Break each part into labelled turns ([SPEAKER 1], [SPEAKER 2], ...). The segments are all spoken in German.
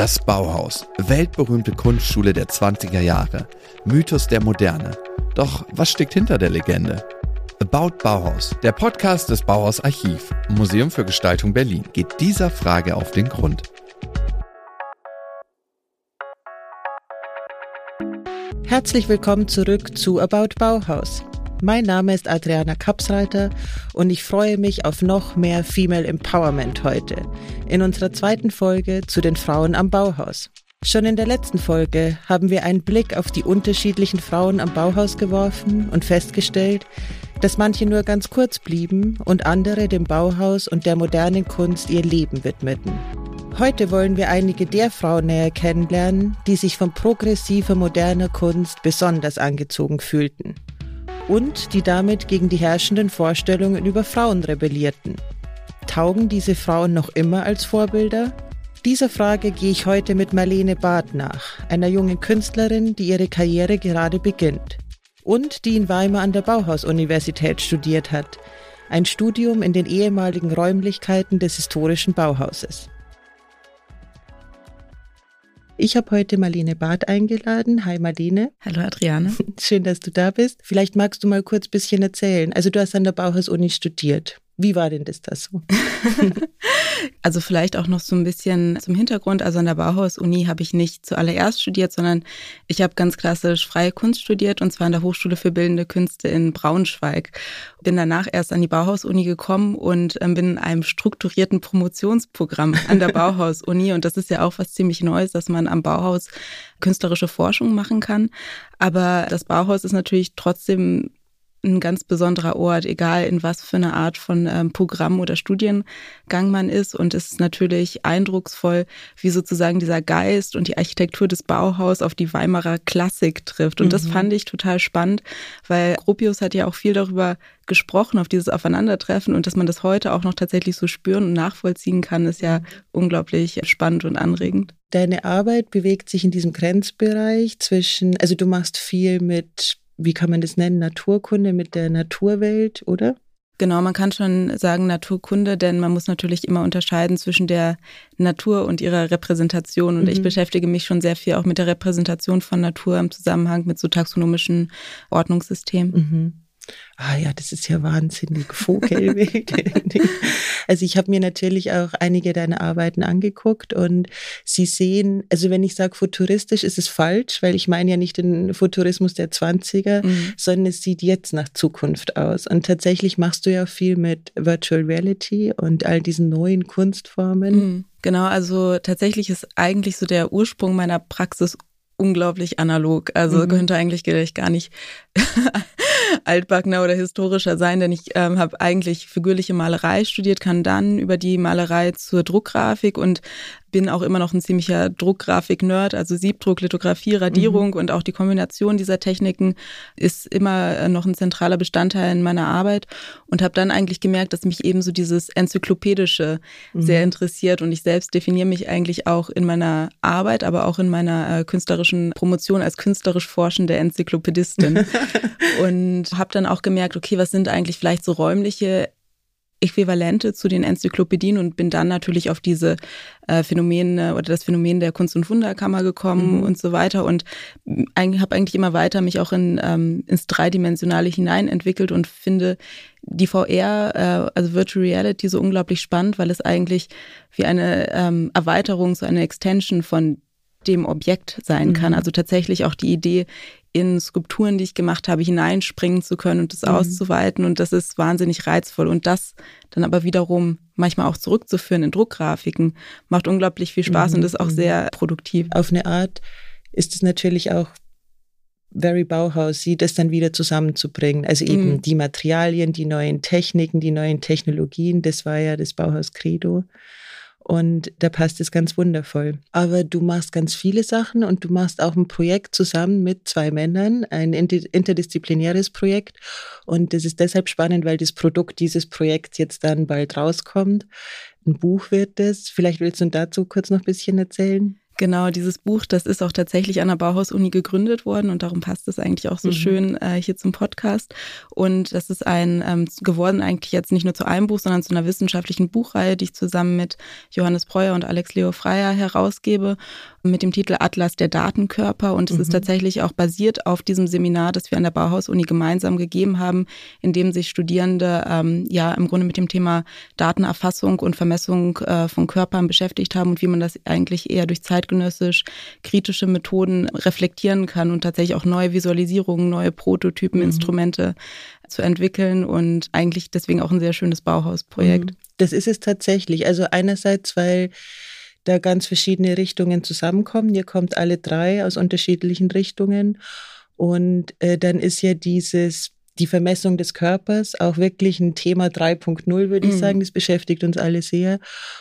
[SPEAKER 1] Das Bauhaus, weltberühmte Kunstschule der 20er Jahre, Mythos der Moderne. Doch was steckt hinter der Legende? About Bauhaus, der Podcast des Bauhaus Archiv, Museum für Gestaltung Berlin, geht dieser Frage auf den Grund.
[SPEAKER 2] Herzlich willkommen zurück zu About Bauhaus. Mein Name ist Adriana Kapsreiter und ich freue mich auf noch mehr Female Empowerment heute in unserer zweiten Folge zu den Frauen am Bauhaus. Schon in der letzten Folge haben wir einen Blick auf die unterschiedlichen Frauen am Bauhaus geworfen und festgestellt, dass manche nur ganz kurz blieben und andere dem Bauhaus und der modernen Kunst ihr Leben widmeten. Heute wollen wir einige der Frauen näher kennenlernen, die sich von progressiver moderner Kunst besonders angezogen fühlten und die damit gegen die herrschenden Vorstellungen über Frauen rebellierten. Taugen diese Frauen noch immer als Vorbilder? Dieser Frage gehe ich heute mit Marlene Barth nach, einer jungen Künstlerin, die ihre Karriere gerade beginnt und die in Weimar an der Bauhaus-Universität studiert hat, ein Studium in den ehemaligen Räumlichkeiten des historischen Bauhauses. Ich habe heute Marlene Barth eingeladen. Hi Marlene.
[SPEAKER 3] Hallo Adriane.
[SPEAKER 2] Schön, dass du da bist. Vielleicht magst du mal kurz ein bisschen erzählen. Also du hast an der Bauhaus-Uni studiert. Wie war denn das da so?
[SPEAKER 3] also vielleicht auch noch so ein bisschen zum Hintergrund. Also an der Bauhaus-Uni habe ich nicht zuallererst studiert, sondern ich habe ganz klassisch freie Kunst studiert und zwar an der Hochschule für Bildende Künste in Braunschweig. Bin danach erst an die Bauhaus-Uni gekommen und ähm, bin in einem strukturierten Promotionsprogramm an der Bauhaus-Uni. Und das ist ja auch was ziemlich Neues, dass man am Bauhaus künstlerische Forschung machen kann. Aber das Bauhaus ist natürlich trotzdem ein ganz besonderer Ort, egal in was für eine Art von ähm, Programm oder Studiengang man ist. Und es ist natürlich eindrucksvoll, wie sozusagen dieser Geist und die Architektur des Bauhaus auf die Weimarer Klassik trifft. Und mhm. das fand ich total spannend, weil Gropius hat ja auch viel darüber gesprochen, auf dieses Aufeinandertreffen und dass man das heute auch noch tatsächlich so spüren und nachvollziehen kann, ist ja unglaublich spannend und anregend.
[SPEAKER 2] Deine Arbeit bewegt sich in diesem Grenzbereich zwischen, also du machst viel mit wie kann man das nennen, Naturkunde mit der Naturwelt, oder?
[SPEAKER 3] Genau, man kann schon sagen Naturkunde, denn man muss natürlich immer unterscheiden zwischen der Natur und ihrer Repräsentation. Und mhm. ich beschäftige mich schon sehr viel auch mit der Repräsentation von Natur im Zusammenhang mit so taxonomischen Ordnungssystemen.
[SPEAKER 2] Mhm ah ja, das ist ja wahnsinnig Vogelwild. also ich habe mir natürlich auch einige deiner Arbeiten angeguckt und sie sehen, also wenn ich sage futuristisch, ist es falsch, weil ich meine ja nicht den Futurismus der 20er, mhm. sondern es sieht jetzt nach Zukunft aus. Und tatsächlich machst du ja viel mit Virtual Reality und all diesen neuen Kunstformen. Mhm.
[SPEAKER 3] Genau, also tatsächlich ist eigentlich so der Ursprung meiner Praxis unglaublich analog. Also mhm. könnte eigentlich gar nicht altbackener oder historischer sein, denn ich ähm, habe eigentlich figürliche Malerei studiert, kann dann über die Malerei zur Druckgrafik und bin auch immer noch ein ziemlicher Druckgrafik-Nerd, also Siebdruck, Lithografie, Radierung mhm. und auch die Kombination dieser Techniken ist immer äh, noch ein zentraler Bestandteil in meiner Arbeit und habe dann eigentlich gemerkt, dass mich eben so dieses Enzyklopädische mhm. sehr interessiert und ich selbst definiere mich eigentlich auch in meiner Arbeit, aber auch in meiner äh, künstlerischen Promotion als künstlerisch forschende Enzyklopädistin und habe dann auch gemerkt, okay, was sind eigentlich vielleicht so räumliche Äquivalente zu den Enzyklopädien und bin dann natürlich auf diese äh, Phänomene oder das Phänomen der Kunst- und Wunderkammer gekommen mhm. und so weiter und habe eigentlich immer weiter mich auch in, ähm, ins Dreidimensionale hinein entwickelt und finde die VR, äh, also Virtual Reality, so unglaublich spannend, weil es eigentlich wie eine ähm, Erweiterung, so eine Extension von dem Objekt sein kann. Mhm. Also tatsächlich auch die Idee, in Skulpturen, die ich gemacht habe, hineinspringen zu können und das mhm. auszuweiten. Und das ist wahnsinnig reizvoll. Und das dann aber wiederum manchmal auch zurückzuführen in Druckgrafiken, macht unglaublich viel Spaß mhm. und ist auch mhm. sehr produktiv.
[SPEAKER 2] Auf eine Art ist es natürlich auch very Bauhaus, sie das dann wieder zusammenzubringen. Also eben mhm. die Materialien, die neuen Techniken, die neuen Technologien, das war ja das Bauhaus Credo. Und da passt es ganz wundervoll. Aber du machst ganz viele Sachen und du machst auch ein Projekt zusammen mit zwei Männern, ein interdisziplinäres Projekt. Und das ist deshalb spannend, weil das Produkt dieses Projekts jetzt dann bald rauskommt. Ein Buch wird es. Vielleicht willst du dazu kurz noch ein bisschen erzählen?
[SPEAKER 3] Genau, dieses Buch, das ist auch tatsächlich an der Bauhaus-Uni gegründet worden und darum passt es eigentlich auch so mhm. schön äh, hier zum Podcast. Und das ist ein ähm, geworden eigentlich jetzt nicht nur zu einem Buch, sondern zu einer wissenschaftlichen Buchreihe, die ich zusammen mit Johannes Breuer und Alex Leo Freier herausgebe mit dem Titel Atlas der Datenkörper. Und es mhm. ist tatsächlich auch basiert auf diesem Seminar, das wir an der Bauhaus-Uni gemeinsam gegeben haben, in dem sich Studierende ähm, ja im Grunde mit dem Thema Datenerfassung und Vermessung äh, von Körpern beschäftigt haben und wie man das eigentlich eher durch zeitgenössisch kritische Methoden reflektieren kann und tatsächlich auch neue Visualisierungen, neue Prototypen, mhm. Instrumente zu entwickeln und eigentlich deswegen auch ein sehr schönes Bauhausprojekt. Mhm.
[SPEAKER 2] Das ist es tatsächlich. Also einerseits, weil da ganz verschiedene Richtungen zusammenkommen. Ihr kommt alle drei aus unterschiedlichen Richtungen. Und äh, dann ist ja dieses, die Vermessung des Körpers auch wirklich ein Thema 3.0, würde ich mhm. sagen. Das beschäftigt uns alle sehr.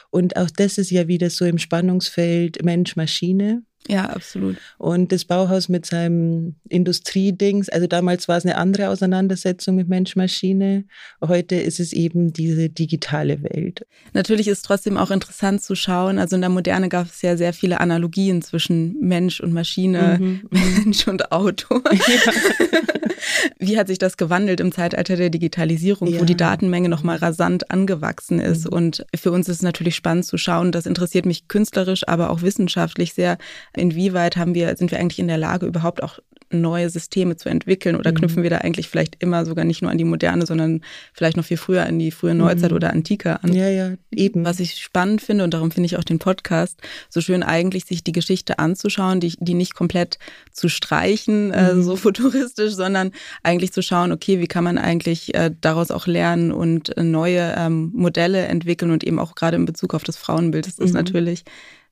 [SPEAKER 2] Und auch das ist ja wieder so im Spannungsfeld Mensch-Maschine.
[SPEAKER 3] Ja, absolut.
[SPEAKER 2] Und das Bauhaus mit seinem Industriedings, also damals war es eine andere Auseinandersetzung mit Mensch-Maschine. Heute ist es eben diese digitale Welt.
[SPEAKER 3] Natürlich ist es trotzdem auch interessant zu schauen. Also in der Moderne gab es ja sehr viele Analogien zwischen Mensch und Maschine, mhm. Mensch und Auto. Ja. Wie hat sich das gewandelt im Zeitalter der Digitalisierung, ja. wo die Datenmenge nochmal rasant angewachsen ist? Mhm. Und für uns ist es natürlich spannend zu schauen. Das interessiert mich künstlerisch, aber auch wissenschaftlich sehr inwieweit haben wir, sind wir eigentlich in der Lage, überhaupt auch neue Systeme zu entwickeln oder mhm. knüpfen wir da eigentlich vielleicht immer sogar nicht nur an die Moderne, sondern vielleicht noch viel früher an die frühe Neuzeit mhm. oder Antike an.
[SPEAKER 2] Ja, ja, eben.
[SPEAKER 3] Was ich spannend finde und darum finde ich auch den Podcast so schön eigentlich, sich die Geschichte anzuschauen, die, die nicht komplett zu streichen, äh, mhm. äh, so futuristisch, sondern eigentlich zu schauen, okay, wie kann man eigentlich äh, daraus auch lernen und äh, neue ähm, Modelle entwickeln und eben auch gerade in Bezug auf das Frauenbild das ist mhm. natürlich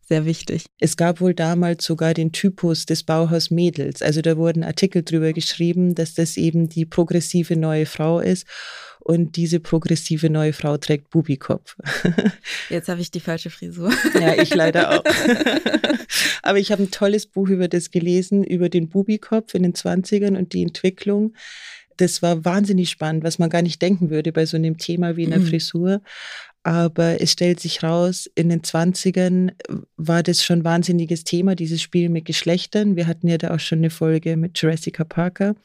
[SPEAKER 3] sehr wichtig.
[SPEAKER 2] Es gab wohl damals sogar den Typus des Bauhaus Mädels. Also da wurden Artikel drüber geschrieben, dass das eben die progressive neue Frau ist. Und diese progressive neue Frau trägt Bubikopf.
[SPEAKER 3] Jetzt habe ich die falsche Frisur.
[SPEAKER 2] Ja, ich leider auch. Aber ich habe ein tolles Buch über das gelesen, über den Bubikopf in den 20ern und die Entwicklung das war wahnsinnig spannend, was man gar nicht denken würde bei so einem Thema wie einer mhm. Frisur. Aber es stellt sich raus, in den 20ern war das schon ein wahnsinniges Thema, dieses Spiel mit Geschlechtern. Wir hatten ja da auch schon eine Folge mit Jurassica Parker.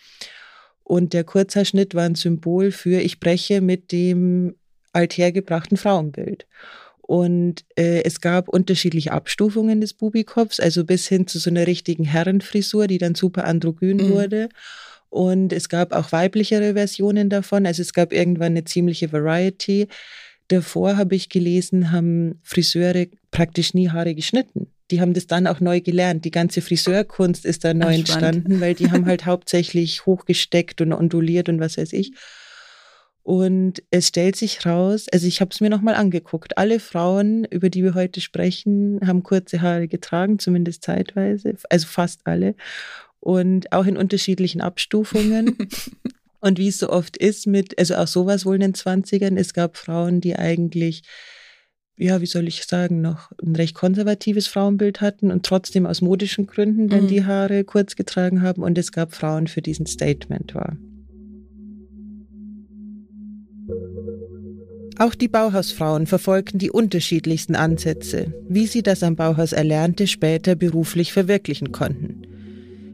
[SPEAKER 2] Und der Kurzhaarschnitt war ein Symbol für, ich breche mit dem althergebrachten Frauenbild. Und äh, es gab unterschiedliche Abstufungen des Bubikopfs, also bis hin zu so einer richtigen Herrenfrisur, die dann super androgyn mhm. wurde. Und es gab auch weiblichere Versionen davon. Also es gab irgendwann eine ziemliche Variety. Davor habe ich gelesen, haben Friseure praktisch nie Haare geschnitten. Die haben das dann auch neu gelernt. Die ganze Friseurkunst ist da neu Ach, entstanden, weil die haben halt hauptsächlich hochgesteckt und onduliert und was weiß ich. Und es stellt sich raus, also ich habe es mir nochmal angeguckt, alle Frauen, über die wir heute sprechen, haben kurze Haare getragen, zumindest zeitweise, also fast alle. Und auch in unterschiedlichen Abstufungen. Und wie es so oft ist mit, also auch sowas wohl in den 20ern, es gab Frauen, die eigentlich, ja, wie soll ich sagen, noch ein recht konservatives Frauenbild hatten und trotzdem aus modischen Gründen dann mhm. die Haare kurz getragen haben. Und es gab Frauen, für diesen Statement war. Auch die Bauhausfrauen verfolgten die unterschiedlichsten Ansätze, wie sie das am Bauhaus Erlernte später beruflich verwirklichen konnten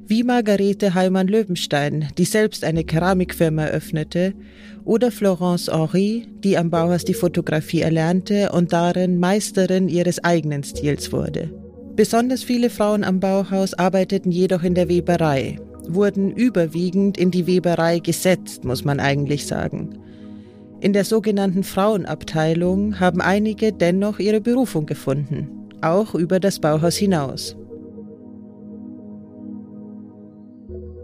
[SPEAKER 2] wie Margarete Heimann-Löwenstein, die selbst eine Keramikfirma eröffnete, oder Florence Henry, die am Bauhaus die Fotografie erlernte und darin Meisterin ihres eigenen Stils wurde. Besonders viele Frauen am Bauhaus arbeiteten jedoch in der Weberei, wurden überwiegend in die Weberei gesetzt, muss man eigentlich sagen. In der sogenannten Frauenabteilung haben einige dennoch ihre Berufung gefunden, auch über das Bauhaus hinaus.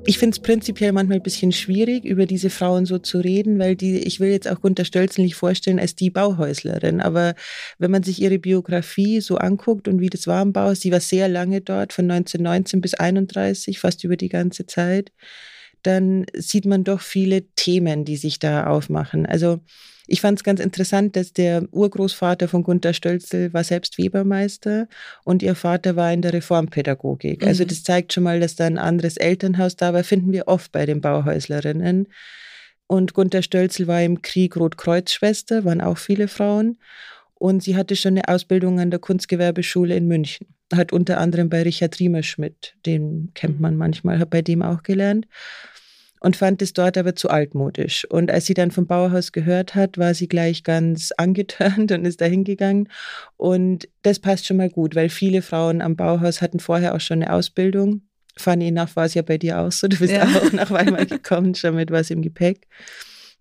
[SPEAKER 2] Ich finde es prinzipiell manchmal ein bisschen schwierig, über diese Frauen so zu reden, weil die, ich will jetzt auch Gunter Stölzel nicht vorstellen als die Bauhäuslerin. Aber wenn man sich ihre Biografie so anguckt und wie das war im Bauhaus, sie war sehr lange dort, von 1919 bis 31, fast über die ganze Zeit, dann sieht man doch viele Themen, die sich da aufmachen. Also ich fand es ganz interessant, dass der Urgroßvater von Gunther Stölzel war selbst Webermeister und ihr Vater war in der Reformpädagogik. Also mhm. Also das zeigt schon mal, dass da ein anderes Elternhaus da war, finden wir oft bei den Bauhäuslerinnen. Und Gunther Stölzel war im Krieg Rotkreuzschwester, waren auch viele Frauen. Und sie hatte schon eine Ausbildung an der Kunstgewerbeschule in München. hat unter anderem bei Richard Riemerschmidt, den kennt man manchmal, hat bei dem auch gelernt und fand es dort aber zu altmodisch. Und als sie dann vom Bauhaus gehört hat, war sie gleich ganz angetörnt und ist da hingegangen. Und das passt schon mal gut, weil viele Frauen am Bauhaus hatten vorher auch schon eine Ausbildung. Fanny, nach war es ja bei dir auch so. Du bist ja. auch nach Weimar gekommen, schon mit was im Gepäck.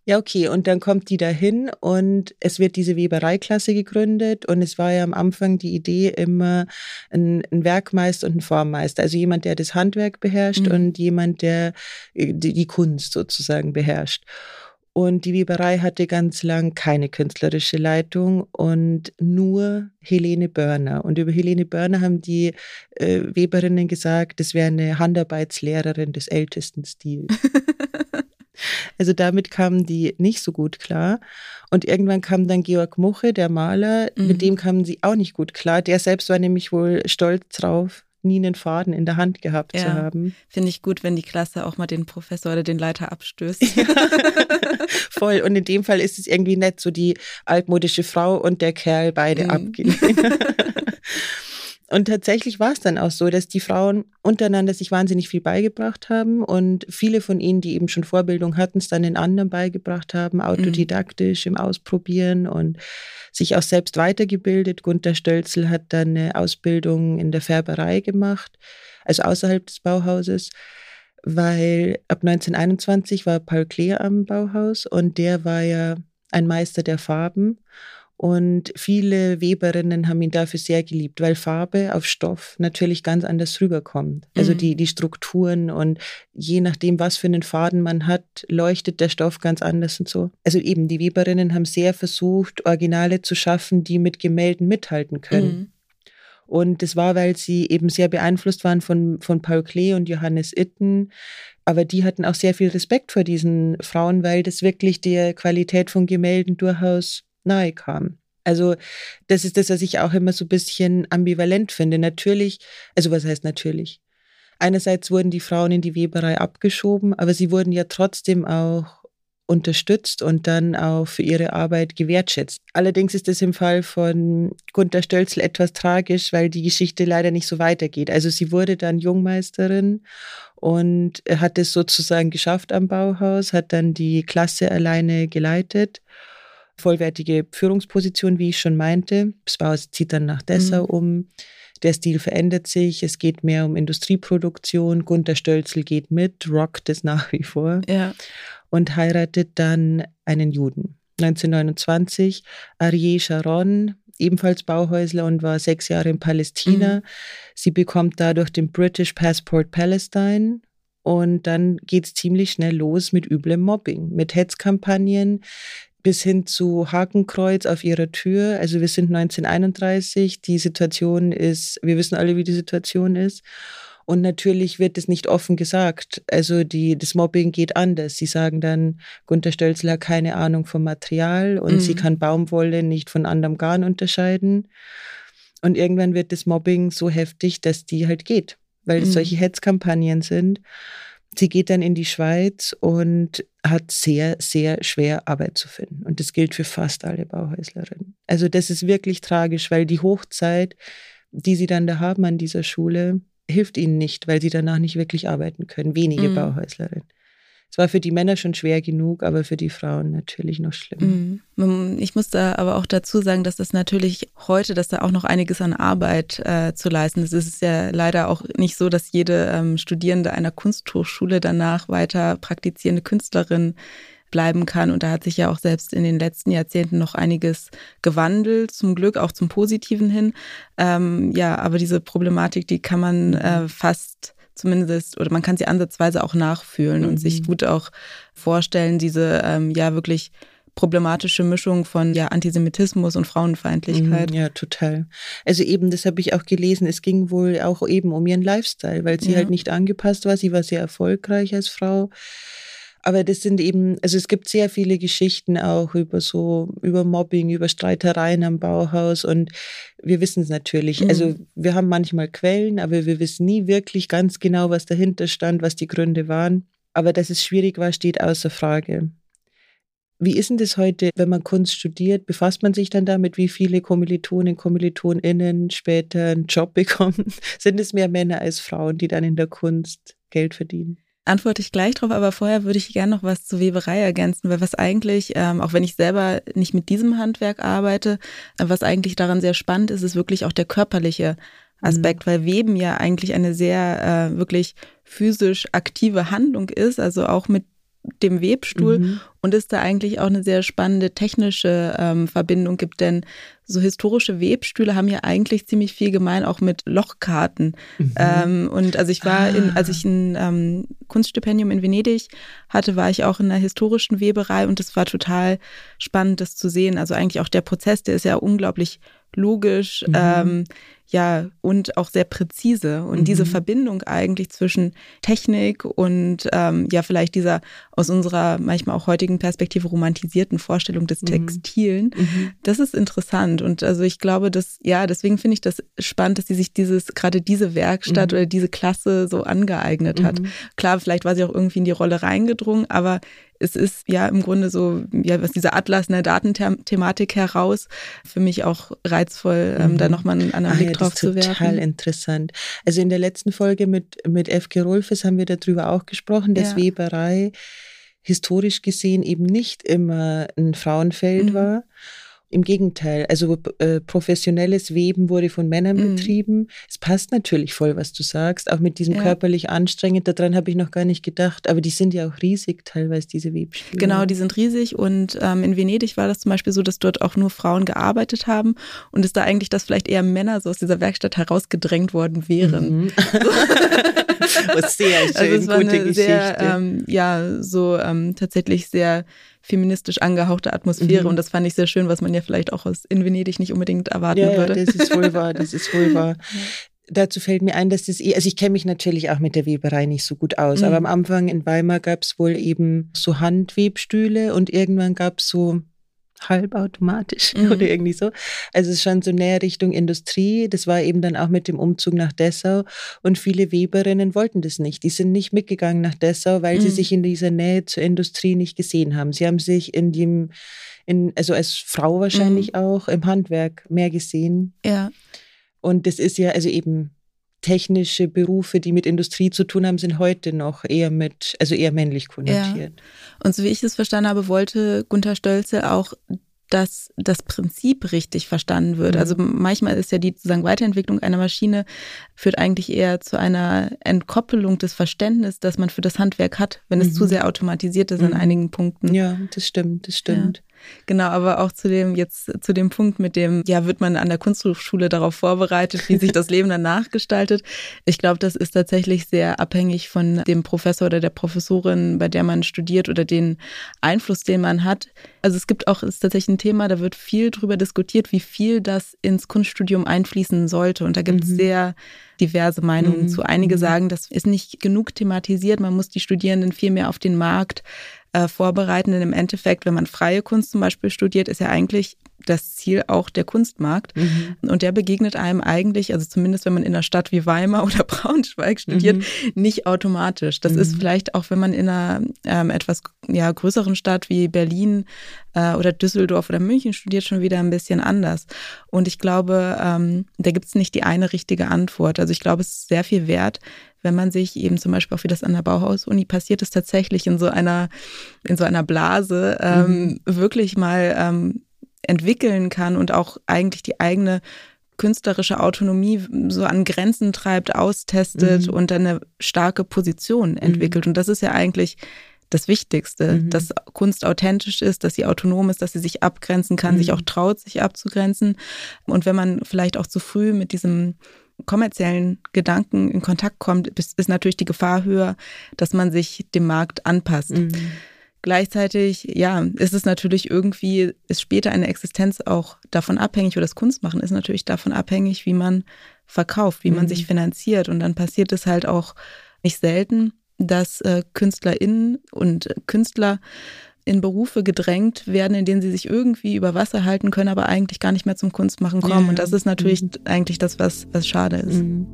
[SPEAKER 2] Ja, okay. Und dann kommt die dahin und es wird diese Webereiklasse gegründet. Und es war ja am Anfang die Idee immer ein, ein Werkmeister und ein Formmeister. Also jemand, der das Handwerk beherrscht mhm. und jemand, der äh, die, die Kunst sozusagen beherrscht. Und die Weberei hatte ganz lang keine künstlerische Leitung und nur Helene Börner. Und über Helene Börner haben die äh, Weberinnen gesagt, das wäre eine Handarbeitslehrerin des ältesten Stils. Also damit kamen die nicht so gut klar. Und irgendwann kam dann Georg Muche, der Maler, mhm. mit dem kamen sie auch nicht gut klar. Der selbst war nämlich wohl stolz drauf, nie einen Faden in der Hand gehabt ja, zu haben.
[SPEAKER 3] Finde ich gut, wenn die Klasse auch mal den Professor oder den Leiter abstößt. Ja,
[SPEAKER 2] voll. Und in dem Fall ist es irgendwie nett, so die altmodische Frau und der Kerl beide mhm. abgehen. Und tatsächlich war es dann auch so, dass die Frauen untereinander sich wahnsinnig viel beigebracht haben und viele von ihnen, die eben schon Vorbildung hatten, es dann den anderen beigebracht haben, autodidaktisch im Ausprobieren und sich auch selbst weitergebildet. Gunther Stölzel hat dann eine Ausbildung in der Färberei gemacht, also außerhalb des Bauhauses weil ab 1921 war Paul Klee am Bauhaus und der war ja ein Meister der Farben. Und viele Weberinnen haben ihn dafür sehr geliebt, weil Farbe auf Stoff natürlich ganz anders rüberkommt. Also mhm. die, die Strukturen und je nachdem, was für einen Faden man hat, leuchtet der Stoff ganz anders und so. Also eben, die Weberinnen haben sehr versucht, Originale zu schaffen, die mit Gemälden mithalten können. Mhm. Und das war, weil sie eben sehr beeinflusst waren von, von Paul Klee und Johannes Itten. Aber die hatten auch sehr viel Respekt vor diesen Frauen, weil das wirklich der Qualität von Gemälden durchaus nahe kam. Also das ist das, was ich auch immer so ein bisschen ambivalent finde. Natürlich, also was heißt natürlich? Einerseits wurden die Frauen in die Weberei abgeschoben, aber sie wurden ja trotzdem auch unterstützt und dann auch für ihre Arbeit gewertschätzt. Allerdings ist es im Fall von Gunther Stölzl etwas tragisch, weil die Geschichte leider nicht so weitergeht. Also sie wurde dann Jungmeisterin und hat es sozusagen geschafft am Bauhaus, hat dann die Klasse alleine geleitet vollwertige Führungsposition, wie ich schon meinte. Spaus zieht dann nach Dessau mhm. um. Der Stil verändert sich. Es geht mehr um Industrieproduktion. Gunter Stölzel geht mit, rockt es nach wie vor
[SPEAKER 3] ja.
[SPEAKER 2] und heiratet dann einen Juden. 1929 Arieh Sharon, ebenfalls Bauhäusler und war sechs Jahre in Palästina. Mhm. Sie bekommt dadurch den British Passport Palestine und dann geht es ziemlich schnell los mit üblem Mobbing, mit Hetzkampagnen bis hin zu Hakenkreuz auf ihrer Tür. Also wir sind 1931, die Situation ist, wir wissen alle, wie die Situation ist. Und natürlich wird es nicht offen gesagt. Also die, das Mobbing geht anders. Sie sagen dann, Gunter Stölzler hat keine Ahnung vom Material und mhm. sie kann Baumwolle nicht von anderem Garn unterscheiden. Und irgendwann wird das Mobbing so heftig, dass die halt geht, weil es mhm. solche Hetzkampagnen sind. Sie geht dann in die Schweiz und hat sehr, sehr schwer Arbeit zu finden. Und das gilt für fast alle Bauhäuslerinnen. Also das ist wirklich tragisch, weil die Hochzeit, die sie dann da haben an dieser Schule, hilft ihnen nicht, weil sie danach nicht wirklich arbeiten können. Wenige mhm. Bauhäuslerinnen. Es war für die Männer schon schwer genug, aber für die Frauen natürlich noch schlimmer.
[SPEAKER 3] Mhm. Ich muss da aber auch dazu sagen, dass das natürlich heute, dass da auch noch einiges an Arbeit äh, zu leisten ist. Es ist ja leider auch nicht so, dass jede ähm, Studierende einer Kunsthochschule danach weiter praktizierende Künstlerin bleiben kann. Und da hat sich ja auch selbst in den letzten Jahrzehnten noch einiges gewandelt, zum Glück auch zum Positiven hin. Ähm, ja, aber diese Problematik, die kann man äh, fast zumindest, oder man kann sie ansatzweise auch nachfühlen mhm. und sich mhm. gut auch vorstellen, diese ähm, ja wirklich problematische Mischung von ja Antisemitismus und Frauenfeindlichkeit.
[SPEAKER 2] Mhm, ja, total. Also eben, das habe ich auch gelesen, es ging wohl auch eben um ihren Lifestyle, weil sie ja. halt nicht angepasst war. Sie war sehr erfolgreich als Frau. Aber das sind eben, also es gibt sehr viele Geschichten auch über so, über Mobbing, über Streitereien am Bauhaus und wir wissen es natürlich. Mhm. Also wir haben manchmal Quellen, aber wir wissen nie wirklich ganz genau, was dahinter stand, was die Gründe waren. Aber dass es schwierig war, steht außer Frage. Wie ist denn das heute, wenn man Kunst studiert? Befasst man sich dann damit, wie viele Kommilitonen, KommilitonInnen später einen Job bekommen? Sind es mehr Männer als Frauen, die dann in der Kunst Geld verdienen?
[SPEAKER 3] Antworte ich gleich drauf, aber vorher würde ich gerne noch was zur Weberei ergänzen, weil was eigentlich, ähm, auch wenn ich selber nicht mit diesem Handwerk arbeite, äh, was eigentlich daran sehr spannend ist, ist wirklich auch der körperliche Aspekt, mhm. weil Weben ja eigentlich eine sehr äh, wirklich physisch aktive Handlung ist, also auch mit dem Webstuhl mhm. und es da eigentlich auch eine sehr spannende technische ähm, Verbindung gibt, denn so historische Webstühle haben ja eigentlich ziemlich viel gemein auch mit Lochkarten. Mhm. Ähm, und also ich war, ah. in, als ich ein ähm, Kunststipendium in Venedig hatte, war ich auch in einer historischen Weberei und es war total spannend, das zu sehen. Also eigentlich auch der Prozess, der ist ja unglaublich logisch, mhm. ähm, ja, und auch sehr präzise. Und mhm. diese Verbindung eigentlich zwischen Technik und ähm, ja, vielleicht dieser aus unserer manchmal auch heutigen Perspektive romantisierten Vorstellung des mhm. Textilen, mhm. das ist interessant. Und also ich glaube, dass, ja, deswegen finde ich das spannend, dass sie sich dieses, gerade diese Werkstatt mhm. oder diese Klasse so angeeignet hat. Mhm. Klar, vielleicht war sie auch irgendwie in die Rolle reingedrungen, aber es ist ja im Grunde so, ja, aus dieser Atlas, einer Datenthematik heraus, für mich auch reizvoll, ähm, da mhm. nochmal einen anderen ah, Blick ja, drauf zu werfen.
[SPEAKER 2] Total interessant. Also in der letzten Folge mit, mit F.G. Rolfes haben wir darüber auch gesprochen, dass ja. Weberei historisch gesehen eben nicht immer ein Frauenfeld mhm. war. Im Gegenteil, also äh, professionelles Weben wurde von Männern mhm. betrieben. Es passt natürlich voll, was du sagst, auch mit diesem ja. körperlich anstrengend. Daran habe ich noch gar nicht gedacht, aber die sind ja auch riesig teilweise, diese Webstühle.
[SPEAKER 3] Genau, die sind riesig und ähm, in Venedig war das zum Beispiel so, dass dort auch nur Frauen gearbeitet haben und es da eigentlich, dass vielleicht eher Männer so aus dieser Werkstatt herausgedrängt worden wären. Mhm. sehr schön, also es war gute eine Geschichte. Sehr, ähm, ja, so ähm, tatsächlich sehr feministisch angehauchte Atmosphäre. Mhm. Und das fand ich sehr schön, was man ja vielleicht auch aus in Venedig nicht unbedingt erwarten ja, würde.
[SPEAKER 2] Ja, das ist wohl wahr, das ist wohl wahr. Dazu fällt mir ein, dass das eh, also ich kenne mich natürlich auch mit der Weberei nicht so gut aus, mhm. aber am Anfang in Weimar gab es wohl eben so Handwebstühle und irgendwann gab es so halbautomatisch mhm. oder irgendwie so. Also es ist schon so näher Richtung Industrie. Das war eben dann auch mit dem Umzug nach Dessau und viele Weberinnen wollten das nicht. Die sind nicht mitgegangen nach Dessau, weil mhm. sie sich in dieser Nähe zur Industrie nicht gesehen haben. Sie haben sich in dem, in, also als Frau wahrscheinlich mhm. auch im Handwerk mehr gesehen.
[SPEAKER 3] Ja.
[SPEAKER 2] Und das ist ja also eben technische Berufe, die mit Industrie zu tun haben, sind heute noch eher mit, also eher männlich konnotiert. Ja.
[SPEAKER 3] Und so wie ich es verstanden habe, wollte Gunther Stölze auch dass das Prinzip richtig verstanden wird. Mhm. Also manchmal ist ja die sozusagen Weiterentwicklung einer Maschine führt eigentlich eher zu einer Entkoppelung des Verständnisses, das man für das Handwerk hat, wenn es zu mhm. sehr automatisiert ist mhm. an einigen Punkten.
[SPEAKER 2] Ja, das stimmt, das stimmt. Ja.
[SPEAKER 3] Genau, aber auch zu dem jetzt zu dem Punkt mit dem, ja, wird man an der Kunsthochschule darauf vorbereitet, wie sich das Leben danach gestaltet. Ich glaube, das ist tatsächlich sehr abhängig von dem Professor oder der Professorin, bei der man studiert oder den Einfluss, den man hat. Also es gibt auch, es ist tatsächlich ein Thema, da wird viel drüber diskutiert, wie viel das ins Kunststudium einfließen sollte. Und da gibt es mhm. sehr diverse Meinungen mhm. zu. Einige mhm. sagen, das ist nicht genug thematisiert, man muss die Studierenden viel mehr auf den Markt äh, vorbereiten. Denn im Endeffekt, wenn man freie Kunst zum Beispiel studiert, ist ja eigentlich das Ziel auch der Kunstmarkt. Mhm. Und der begegnet einem eigentlich, also zumindest wenn man in einer Stadt wie Weimar oder Braunschweig studiert, mhm. nicht automatisch. Das mhm. ist vielleicht auch, wenn man in einer ähm, etwas ja, größeren Stadt wie Berlin äh, oder Düsseldorf oder München studiert, schon wieder ein bisschen anders. Und ich glaube, ähm, da gibt es nicht die eine richtige Antwort. Also ich glaube, es ist sehr viel wert, wenn man sich eben zum Beispiel auch wie das an der Bauhaus-Uni passiert ist, tatsächlich in so einer, in so einer Blase ähm, mhm. wirklich mal ähm, entwickeln kann und auch eigentlich die eigene künstlerische Autonomie so an Grenzen treibt, austestet mhm. und dann eine starke Position mhm. entwickelt. Mhm. Und das ist ja eigentlich das Wichtigste, mhm. dass Kunst authentisch ist, dass sie autonom ist, dass sie sich abgrenzen kann, mhm. sich auch traut, sich abzugrenzen. Und wenn man vielleicht auch zu früh mit diesem kommerziellen Gedanken in Kontakt kommt, ist, natürlich die Gefahr höher, dass man sich dem Markt anpasst. Mhm. Gleichzeitig, ja, ist es natürlich irgendwie, ist später eine Existenz auch davon abhängig, oder das Kunstmachen ist natürlich davon abhängig, wie man verkauft, wie mhm. man sich finanziert. Und dann passiert es halt auch nicht selten, dass äh, KünstlerInnen und Künstler in Berufe gedrängt werden, in denen sie sich irgendwie über Wasser halten können, aber eigentlich gar nicht mehr zum Kunstmachen kommen. Ja, Und das ist natürlich mhm. eigentlich das, was, was schade ist. Mhm.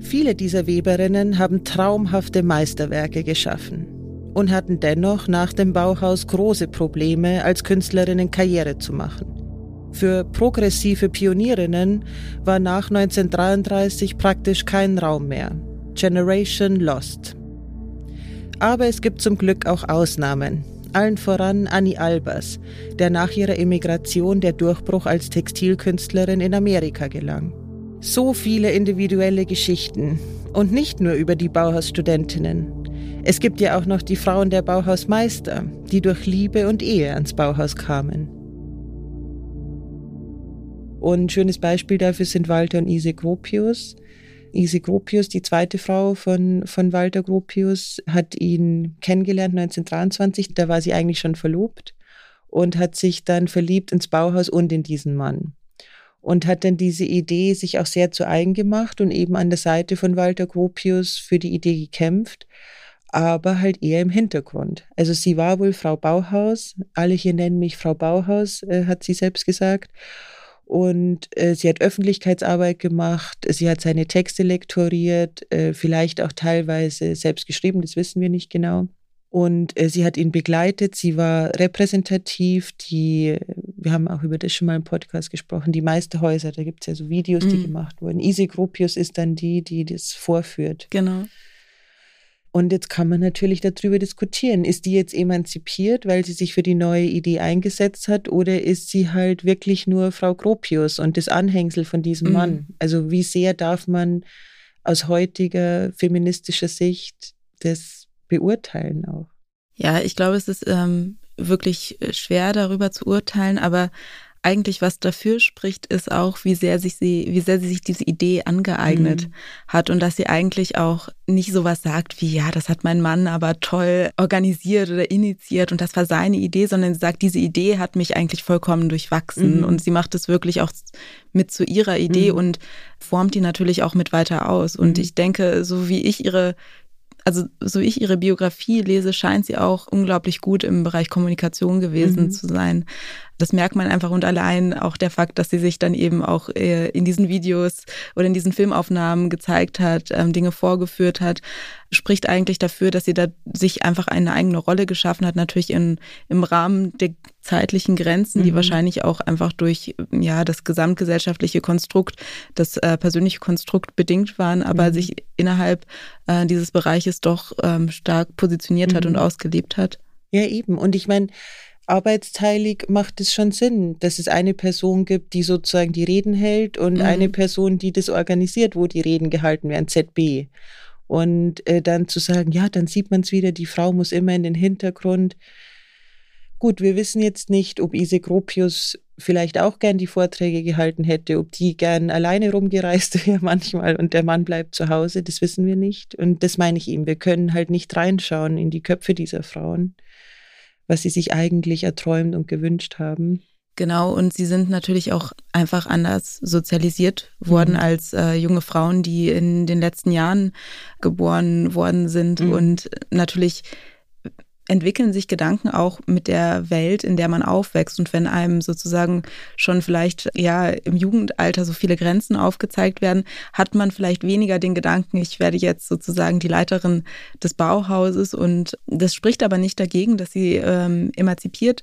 [SPEAKER 2] Viele dieser Weberinnen haben traumhafte Meisterwerke geschaffen. und hatten dennoch nach dem Bauhaus große Probleme, als Künstlerinnen Karriere zu machen. Für progressive Pionierinnen war nach 1933 praktisch kein Raum mehr. Generation Lost. Aber es gibt zum Glück auch Ausnahmen. Allen voran Annie Albers, der nach ihrer Emigration der Durchbruch als Textilkünstlerin in Amerika gelang. So viele individuelle Geschichten. Und nicht nur über die Bauhausstudentinnen. Es gibt ja auch noch die Frauen der Bauhausmeister, die durch Liebe und Ehe ans Bauhaus kamen. Und ein schönes Beispiel dafür sind Walter und Ise Gropius. Ise Gropius, die zweite Frau von, von Walter Gropius, hat ihn kennengelernt 1923. Da war sie eigentlich schon verlobt und hat sich dann verliebt ins Bauhaus und in diesen Mann. Und hat dann diese Idee sich auch sehr zu eigen gemacht und eben an der Seite von Walter Gropius für die Idee gekämpft, aber halt eher im Hintergrund. Also sie war wohl Frau Bauhaus, alle hier nennen mich Frau Bauhaus, äh, hat sie selbst gesagt. Und äh, sie hat Öffentlichkeitsarbeit gemacht, sie hat seine Texte lektoriert, äh, vielleicht auch teilweise selbst geschrieben, das wissen wir nicht genau. Und äh, sie hat ihn begleitet, sie war repräsentativ, die, wir haben auch über das schon mal im Podcast gesprochen, die Meisterhäuser, da gibt es ja so Videos, die mhm. gemacht wurden. Isi Gropius ist dann die, die das vorführt.
[SPEAKER 3] Genau.
[SPEAKER 2] Und jetzt kann man natürlich darüber diskutieren. Ist die jetzt emanzipiert, weil sie sich für die neue Idee eingesetzt hat, oder ist sie halt wirklich nur Frau Gropius und das Anhängsel von diesem mhm. Mann? Also wie sehr darf man aus heutiger feministischer Sicht das beurteilen auch?
[SPEAKER 3] Ja, ich glaube, es ist ähm, wirklich schwer darüber zu urteilen, aber eigentlich was dafür spricht, ist auch, wie sehr sich sie, wie sehr sie sich diese Idee angeeignet mhm. hat und dass sie eigentlich auch nicht sowas sagt wie, ja, das hat mein Mann aber toll organisiert oder initiiert und das war seine Idee, sondern sie sagt, diese Idee hat mich eigentlich vollkommen durchwachsen mhm. und sie macht es wirklich auch mit zu ihrer Idee mhm. und formt die natürlich auch mit weiter aus. Und mhm. ich denke, so wie ich ihre also so ich ihre Biografie lese, scheint sie auch unglaublich gut im Bereich Kommunikation gewesen mhm. zu sein. Das merkt man einfach und allein auch der Fakt, dass sie sich dann eben auch äh, in diesen Videos oder in diesen Filmaufnahmen gezeigt hat, ähm, Dinge vorgeführt hat, spricht eigentlich dafür, dass sie da sich einfach eine eigene Rolle geschaffen hat, natürlich in, im Rahmen der zeitlichen Grenzen, die mhm. wahrscheinlich auch einfach durch ja das gesamtgesellschaftliche Konstrukt, das äh, persönliche Konstrukt bedingt waren, aber mhm. sich innerhalb äh, dieses Bereiches doch ähm, stark positioniert mhm. hat und mhm. ausgelebt hat.
[SPEAKER 2] Ja, eben. Und ich meine, arbeitsteilig macht es schon Sinn, dass es eine Person gibt, die sozusagen die Reden hält und mhm. eine Person, die das organisiert, wo die Reden gehalten werden, ZB. Und äh, dann zu sagen, ja, dann sieht man es wieder, die Frau muss immer in den Hintergrund. Gut, wir wissen jetzt nicht, ob Ise Gropius vielleicht auch gern die Vorträge gehalten hätte, ob die gern alleine rumgereist wäre manchmal und der Mann bleibt zu Hause, das wissen wir nicht. Und das meine ich ihm, wir können halt nicht reinschauen in die Köpfe dieser Frauen, was sie sich eigentlich erträumt und gewünscht haben.
[SPEAKER 3] Genau, und sie sind natürlich auch einfach anders sozialisiert worden mhm. als äh, junge Frauen, die in den letzten Jahren geboren worden sind mhm. und natürlich entwickeln sich Gedanken auch mit der Welt, in der man aufwächst. Und wenn einem sozusagen schon vielleicht ja im Jugendalter so viele Grenzen aufgezeigt werden, hat man vielleicht weniger den Gedanken, ich werde jetzt sozusagen die Leiterin des Bauhauses. Und das spricht aber nicht dagegen, dass sie ähm, emanzipiert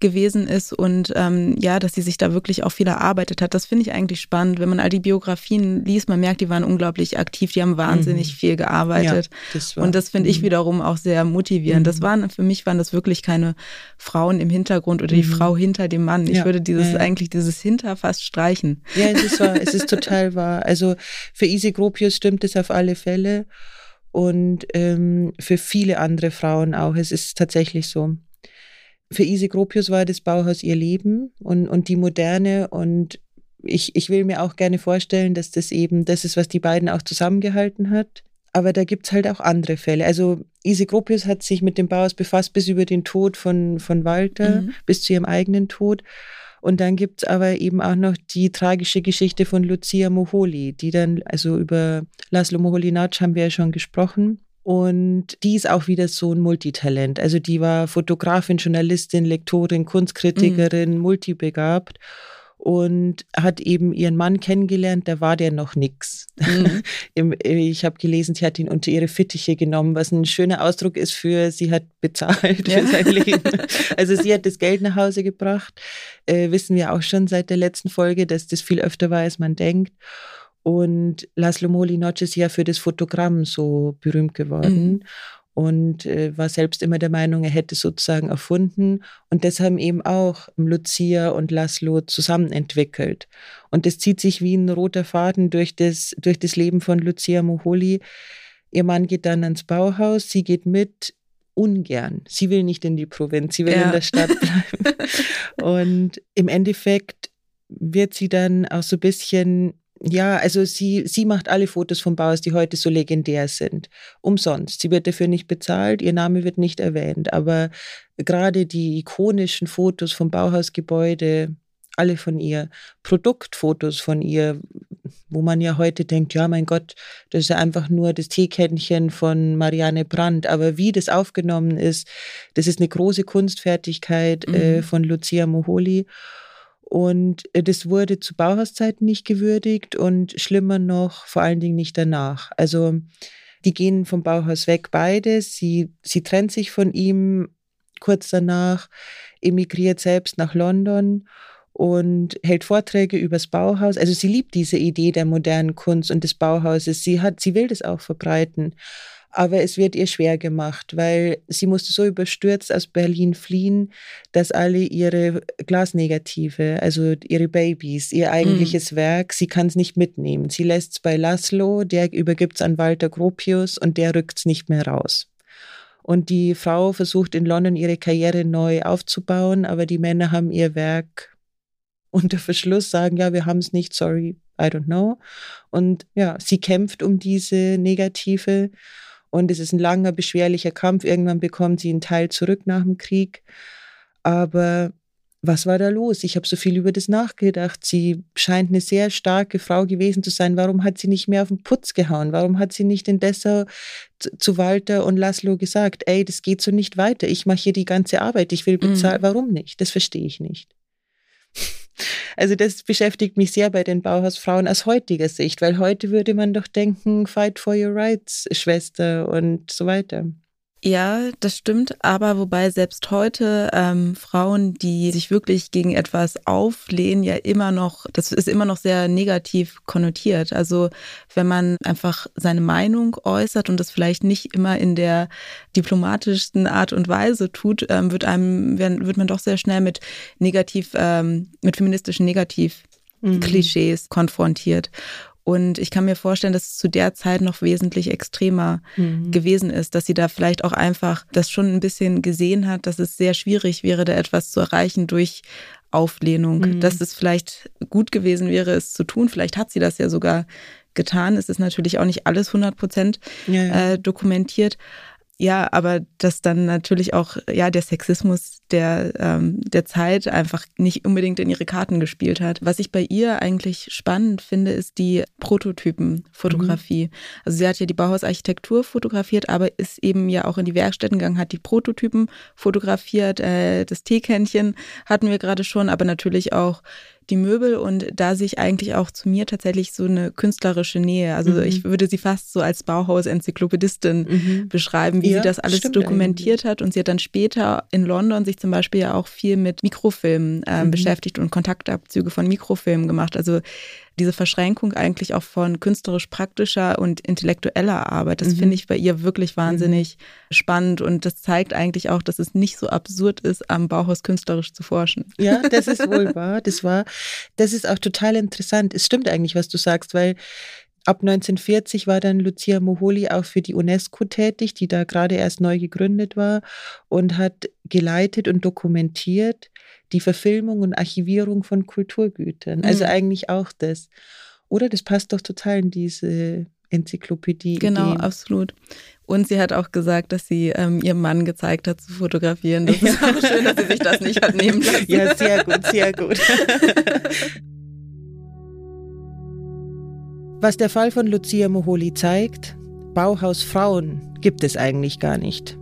[SPEAKER 3] gewesen ist und ähm, ja, dass sie sich da wirklich auch viel erarbeitet hat. Das finde ich eigentlich spannend. Wenn man all die Biografien liest, man merkt, die waren unglaublich aktiv, die haben wahnsinnig mhm. viel gearbeitet. Ja, das und das finde ich mhm. wiederum auch sehr motivierend. Das mhm. waren, für mich waren das wirklich keine Frauen im Hintergrund oder die mhm. Frau hinter dem Mann. Ich ja, würde dieses, ja, eigentlich dieses Hinter fast streichen.
[SPEAKER 2] Ja, es ist wahr, es ist total wahr. Also für Isi Gropius stimmt es auf alle Fälle und ähm, für viele andere Frauen auch. Es ist tatsächlich so für Ise Gropius war das Bauhaus ihr Leben und, und die Moderne und ich, ich will mir auch gerne vorstellen, dass das eben das ist, was die beiden auch zusammengehalten hat. Aber da gibt es halt auch andere Fälle. Also Ise Gropius hat sich mit dem Bauhaus befasst bis über den Tod von, von Walter, mhm. bis zu ihrem eigenen Tod. Und dann gibt es aber eben auch noch die tragische Geschichte von Lucia Moholi, die dann, also über Laszlo Moholy-Nagy haben wir ja schon gesprochen, und die ist auch wieder so ein Multitalent. Also die war Fotografin, Journalistin, Lektorin, Kunstkritikerin, mhm. multibegabt. und hat eben ihren Mann kennengelernt, da war der noch nix. Mhm. ich habe gelesen, sie hat ihn unter ihre Fittiche genommen, was ein schöner Ausdruck ist für, sie hat bezahlt ja. für sein Leben. Also sie hat das Geld nach Hause gebracht, äh, wissen wir auch schon seit der letzten Folge, dass das viel öfter war, als man denkt. Und Laszlo Molinoc ist ja für das Fotogramm so berühmt geworden. Mhm und äh, war selbst immer der Meinung, er hätte sozusagen erfunden. Und das haben eben auch Lucia und Laszlo zusammen entwickelt. Und das zieht sich wie ein roter Faden durch das, durch das Leben von Lucia Moholi. Ihr Mann geht dann ans Bauhaus, sie geht mit, ungern. Sie will nicht in die Provinz, sie will ja. in der Stadt bleiben. und im Endeffekt wird sie dann auch so ein bisschen ja, also sie, sie macht alle Fotos vom Bauhaus, die heute so legendär sind. Umsonst. Sie wird dafür nicht bezahlt, ihr Name wird nicht erwähnt. Aber gerade die ikonischen Fotos vom Bauhausgebäude, alle von ihr, Produktfotos von ihr, wo man ja heute denkt, ja, mein Gott, das ist ja einfach nur das Teekännchen von Marianne Brandt. Aber wie das aufgenommen ist, das ist eine große Kunstfertigkeit äh, mhm. äh, von Lucia Moholi. Und äh, das wurde zu Bauhauszeiten nicht gewürdigt und schlimmer noch, vor allen Dingen nicht danach. Also die gehen vom Bauhaus weg, beide. Sie, sie trennt sich von ihm kurz danach, emigriert selbst nach London und hält Vorträge übers Bauhaus. Also sie liebt diese Idee der modernen Kunst und des Bauhauses. Sie hat, sie will das auch verbreiten aber es wird ihr schwer gemacht, weil sie musste so überstürzt aus Berlin fliehen, dass alle ihre Glasnegative, also ihre Babys, ihr eigentliches mhm. Werk, sie kann es nicht mitnehmen. Sie lässt es bei Laszlo, der übergibt es an Walter Gropius und der rückt es nicht mehr raus. Und die Frau versucht in London ihre Karriere neu aufzubauen, aber die Männer haben ihr Werk unter Verschluss, sagen, ja, wir haben es nicht, sorry, I don't know. Und ja, sie kämpft um diese Negative und es ist ein langer, beschwerlicher Kampf. Irgendwann bekommt sie einen Teil zurück nach dem Krieg. Aber was war da los? Ich habe so viel über das nachgedacht. Sie scheint eine sehr starke Frau gewesen zu sein. Warum hat sie nicht mehr auf den Putz gehauen? Warum hat sie nicht in Dessau zu Walter und Laszlo gesagt, ey, das geht so nicht weiter. Ich mache hier die ganze Arbeit. Ich will bezahlen. Mhm. Warum nicht? Das verstehe ich nicht. Also das beschäftigt mich sehr bei den Bauhausfrauen aus heutiger Sicht, weil heute würde man doch denken, fight for your rights, Schwester und so weiter.
[SPEAKER 3] Ja, das stimmt, aber wobei selbst heute ähm, Frauen, die sich wirklich gegen etwas auflehnen, ja immer noch, das ist immer noch sehr negativ konnotiert. Also wenn man einfach seine Meinung äußert und das vielleicht nicht immer in der diplomatischsten Art und Weise tut, ähm, wird einem, wird man doch sehr schnell mit negativ, ähm, mit feministischen Negativ-Klischees mhm. konfrontiert. Und ich kann mir vorstellen, dass es zu der Zeit noch wesentlich extremer mhm. gewesen ist, dass sie da vielleicht auch einfach das schon ein bisschen gesehen hat, dass es sehr schwierig wäre, da etwas zu erreichen durch Auflehnung. Mhm. Dass es vielleicht gut gewesen wäre, es zu tun. Vielleicht hat sie das ja sogar getan. Es ist natürlich auch nicht alles 100 Prozent ja, ja. äh, dokumentiert. Ja, aber dass dann natürlich auch ja der Sexismus der ähm, der Zeit einfach nicht unbedingt in ihre Karten gespielt hat. Was ich bei ihr eigentlich spannend finde, ist die Prototypenfotografie. Mhm. Also sie hat ja die Bauhausarchitektur fotografiert, aber ist eben ja auch in die Werkstätten gegangen, hat die Prototypen fotografiert. Äh, das Teekännchen hatten wir gerade schon, aber natürlich auch die Möbel und da sehe ich eigentlich auch zu mir tatsächlich so eine künstlerische Nähe. Also mhm. ich würde sie fast so als Bauhaus-Enzyklopädistin mhm. beschreiben, wie ja, sie das alles dokumentiert eigentlich. hat. Und sie hat dann später in London sich zum Beispiel ja auch viel mit Mikrofilmen äh, mhm. beschäftigt und Kontaktabzüge von Mikrofilmen gemacht. Also diese Verschränkung eigentlich auch von künstlerisch praktischer und intellektueller Arbeit, das mhm. finde ich bei ihr wirklich wahnsinnig mhm. spannend und das zeigt eigentlich auch, dass es nicht so absurd ist, am Bauhaus künstlerisch zu forschen.
[SPEAKER 2] Ja, das ist wohl wahr. Das war, das ist auch total interessant. Es stimmt eigentlich, was du sagst, weil Ab 1940 war dann Lucia Moholi auch für die UNESCO tätig, die da gerade erst neu gegründet war und hat geleitet und dokumentiert die Verfilmung und Archivierung von Kulturgütern. Also mhm. eigentlich auch das. Oder das passt doch total in diese Enzyklopädie.
[SPEAKER 3] Genau, absolut. Und sie hat auch gesagt, dass sie ähm, ihrem Mann gezeigt hat zu fotografieren. Das ist auch schön, dass sie sich das nicht hat nehmen lassen.
[SPEAKER 2] Ja, sehr gut, sehr gut. Was der Fall von Lucia Moholi zeigt, Bauhausfrauen gibt es eigentlich gar nicht.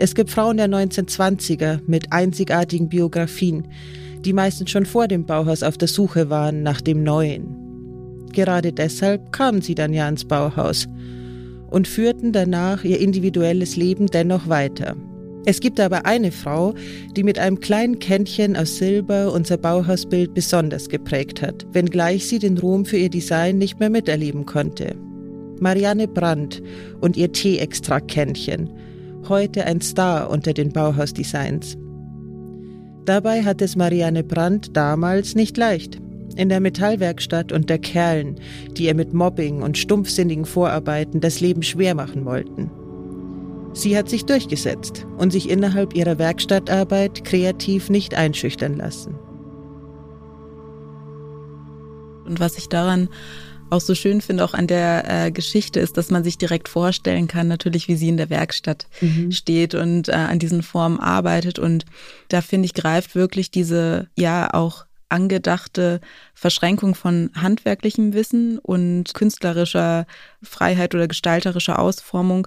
[SPEAKER 2] Es gibt Frauen der 1920er mit einzigartigen Biografien, die meistens schon vor dem Bauhaus auf der Suche waren nach dem Neuen. Gerade deshalb kamen sie dann ja ans Bauhaus und führten danach ihr individuelles Leben dennoch weiter. Es gibt aber eine Frau, die mit einem kleinen Kännchen aus Silber unser Bauhausbild besonders geprägt hat, wenngleich sie den Ruhm für ihr Design nicht mehr miterleben konnte. Marianne Brandt und ihr Tee-Extrakt-Kännchen, heute ein Star unter den Bauhausdesigns. Dabei hat es Marianne Brandt damals nicht leicht. In der Metallwerkstatt unter Kerlen, die ihr mit Mobbing und stumpfsinnigen Vorarbeiten das Leben schwer machen wollten. Sie hat sich durchgesetzt und sich innerhalb ihrer Werkstattarbeit kreativ nicht einschüchtern lassen.
[SPEAKER 3] Und was ich daran auch so schön finde, auch an der äh, Geschichte, ist, dass man sich direkt vorstellen kann, natürlich, wie sie in der Werkstatt mhm. steht und äh, an diesen Formen arbeitet. Und da finde ich, greift wirklich diese, ja, auch angedachte Verschränkung von handwerklichem Wissen und künstlerischer Freiheit oder gestalterischer Ausformung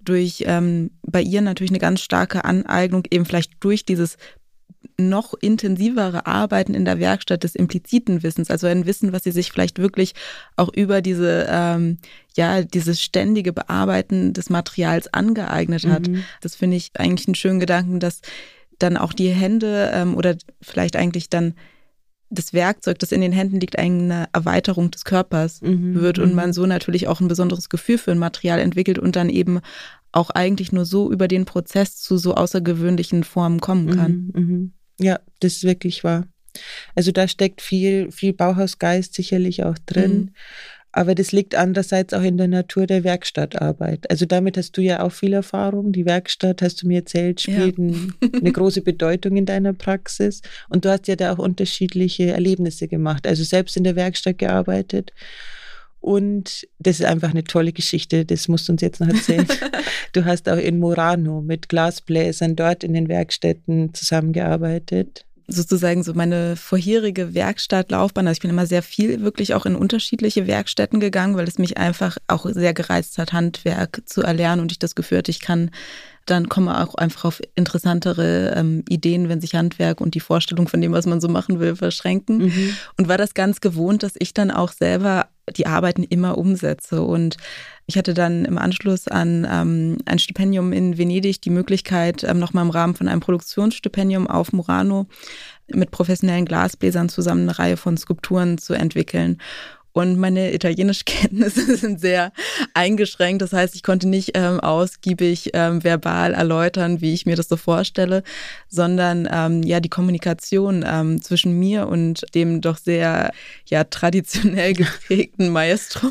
[SPEAKER 3] durch ähm, bei ihr natürlich eine ganz starke Aneignung, eben vielleicht durch dieses noch intensivere Arbeiten in der Werkstatt des impliziten Wissens, also ein Wissen, was sie sich vielleicht wirklich auch über diese, ähm, ja, dieses ständige Bearbeiten des Materials angeeignet hat. Mhm. Das finde ich eigentlich einen schönen Gedanken, dass dann auch die Hände ähm, oder vielleicht eigentlich dann das Werkzeug, das in den Händen liegt, eine Erweiterung des Körpers mhm. wird und mhm. man so natürlich auch ein besonderes Gefühl für ein Material entwickelt und dann eben auch eigentlich nur so über den Prozess zu so außergewöhnlichen Formen kommen kann.
[SPEAKER 2] Mhm, mhm. Ja, das ist wirklich wahr. Also da steckt viel, viel Bauhausgeist sicherlich auch drin. Mhm. Aber das liegt andererseits auch in der Natur der Werkstattarbeit. Also damit hast du ja auch viel Erfahrung. Die Werkstatt, hast du mir erzählt, spielt ja. eine große Bedeutung in deiner Praxis. Und du hast ja da auch unterschiedliche Erlebnisse gemacht. Also selbst in der Werkstatt gearbeitet. Und das ist einfach eine tolle Geschichte, das musst du uns jetzt noch erzählen. du hast auch in Murano mit Glasbläsern dort in den Werkstätten zusammengearbeitet
[SPEAKER 3] sozusagen so meine vorherige Werkstattlaufbahn. Also ich bin immer sehr viel wirklich auch in unterschiedliche Werkstätten gegangen, weil es mich einfach auch sehr gereizt hat, Handwerk zu erlernen und ich das Gefühl hatte, ich kann dann komme auch einfach auf interessantere ähm, Ideen, wenn sich Handwerk und die Vorstellung von dem, was man so machen will, verschränken. Mhm. Und war das ganz gewohnt, dass ich dann auch selber die Arbeiten immer umsetze. Und ich hatte dann im Anschluss an ähm, ein Stipendium in Venedig die Möglichkeit, ähm, nochmal im Rahmen von einem Produktionsstipendium auf Murano mit professionellen Glasbläsern zusammen eine Reihe von Skulpturen zu entwickeln. Und meine italienische Kenntnisse sind sehr eingeschränkt. Das heißt, ich konnte nicht ähm, ausgiebig ähm, verbal erläutern, wie ich mir das so vorstelle, sondern ähm, ja die Kommunikation ähm, zwischen mir und dem doch sehr ja traditionell geprägten Maestro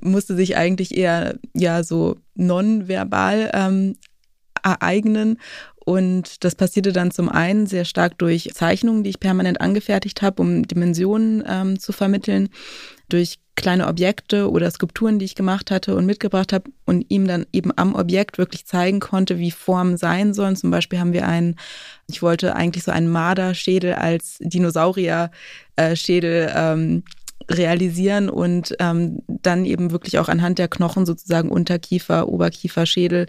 [SPEAKER 3] musste sich eigentlich eher ja so nonverbal ähm, ereignen und das passierte dann zum einen sehr stark durch Zeichnungen, die ich permanent angefertigt habe, um Dimensionen ähm, zu vermitteln, durch kleine Objekte oder Skulpturen, die ich gemacht hatte und mitgebracht habe und ihm dann eben am Objekt wirklich zeigen konnte, wie Formen sein sollen. Zum Beispiel haben wir einen, ich wollte eigentlich so einen Marderschädel als Dinosaurier-Schädel ähm, realisieren und ähm, dann eben wirklich auch anhand der Knochen sozusagen Unterkiefer, Oberkiefer, Schädel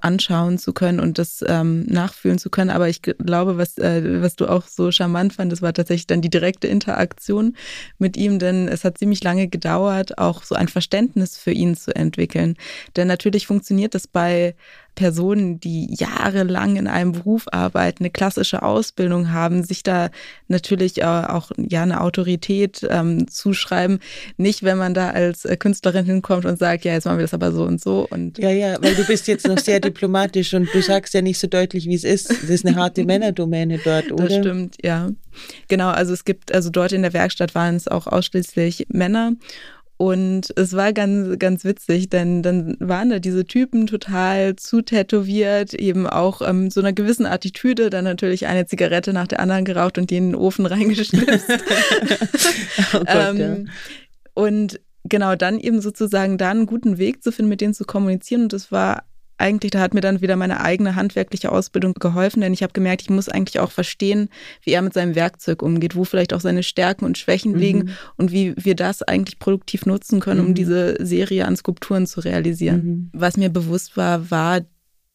[SPEAKER 3] anschauen zu können und das ähm, nachfühlen zu können. Aber ich glaube, was, äh, was du auch so charmant fandest, war tatsächlich dann die direkte Interaktion mit ihm, denn es hat ziemlich lange gedauert, auch so ein Verständnis für ihn zu entwickeln. Denn natürlich funktioniert das bei Personen, die jahrelang in einem Beruf arbeiten, eine klassische Ausbildung haben, sich da natürlich auch ja eine Autorität ähm, zuschreiben. Nicht, wenn man da als äh, Künstlerin hinkommt und sagt, ja, jetzt machen wir das aber so und so. Und
[SPEAKER 2] ja, ja, weil du bist jetzt noch sehr diplomatisch und du sagst ja nicht so deutlich, wie es ist. Das ist eine harte Männerdomäne dort, oder?
[SPEAKER 3] Das stimmt, ja. Genau, also es gibt, also dort in der Werkstatt waren es auch ausschließlich Männer. Und es war ganz, ganz witzig, denn dann waren da diese Typen total zu tätowiert, eben auch ähm, so einer gewissen Attitüde, dann natürlich eine Zigarette nach der anderen geraucht und die in den Ofen reingeschnipst. oh Gott, ähm, ja. Und genau dann eben sozusagen da einen guten Weg zu finden, mit denen zu kommunizieren. Und das war eigentlich, da hat mir dann wieder meine eigene handwerkliche Ausbildung geholfen, denn ich habe gemerkt, ich muss eigentlich auch verstehen, wie er mit seinem Werkzeug umgeht, wo vielleicht auch seine Stärken und Schwächen mhm. liegen und wie wir das eigentlich produktiv nutzen können, um mhm. diese Serie an Skulpturen zu realisieren. Mhm. Was mir bewusst war, war,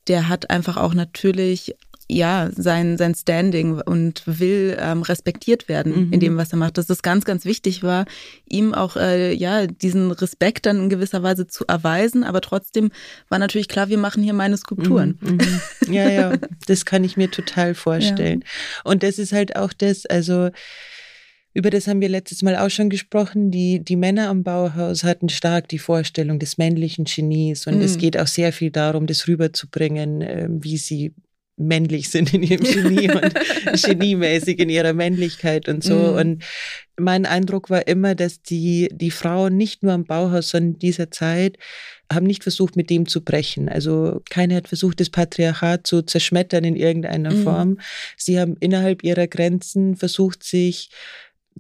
[SPEAKER 3] der hat einfach auch natürlich ja, sein, sein Standing und will ähm, respektiert werden mhm. in dem, was er macht. Dass das ganz, ganz wichtig war, ihm auch äh, ja diesen Respekt dann in gewisser Weise zu erweisen. Aber trotzdem war natürlich klar, wir machen hier meine Skulpturen. Mhm.
[SPEAKER 2] mhm. Ja, ja, das kann ich mir total vorstellen. Ja. Und das ist halt auch das, also über das haben wir letztes Mal auch schon gesprochen. Die, die Männer am Bauhaus hatten stark die Vorstellung des männlichen Genies und mhm. es geht auch sehr viel darum, das rüberzubringen, äh, wie sie männlich sind in ihrem Genie und geniemäßig in ihrer Männlichkeit und so. Mhm. Und mein Eindruck war immer, dass die, die Frauen nicht nur am Bauhaus, sondern in dieser Zeit haben nicht versucht, mit dem zu brechen. Also keiner hat versucht, das Patriarchat zu zerschmettern in irgendeiner mhm. Form. Sie haben innerhalb ihrer Grenzen versucht, sich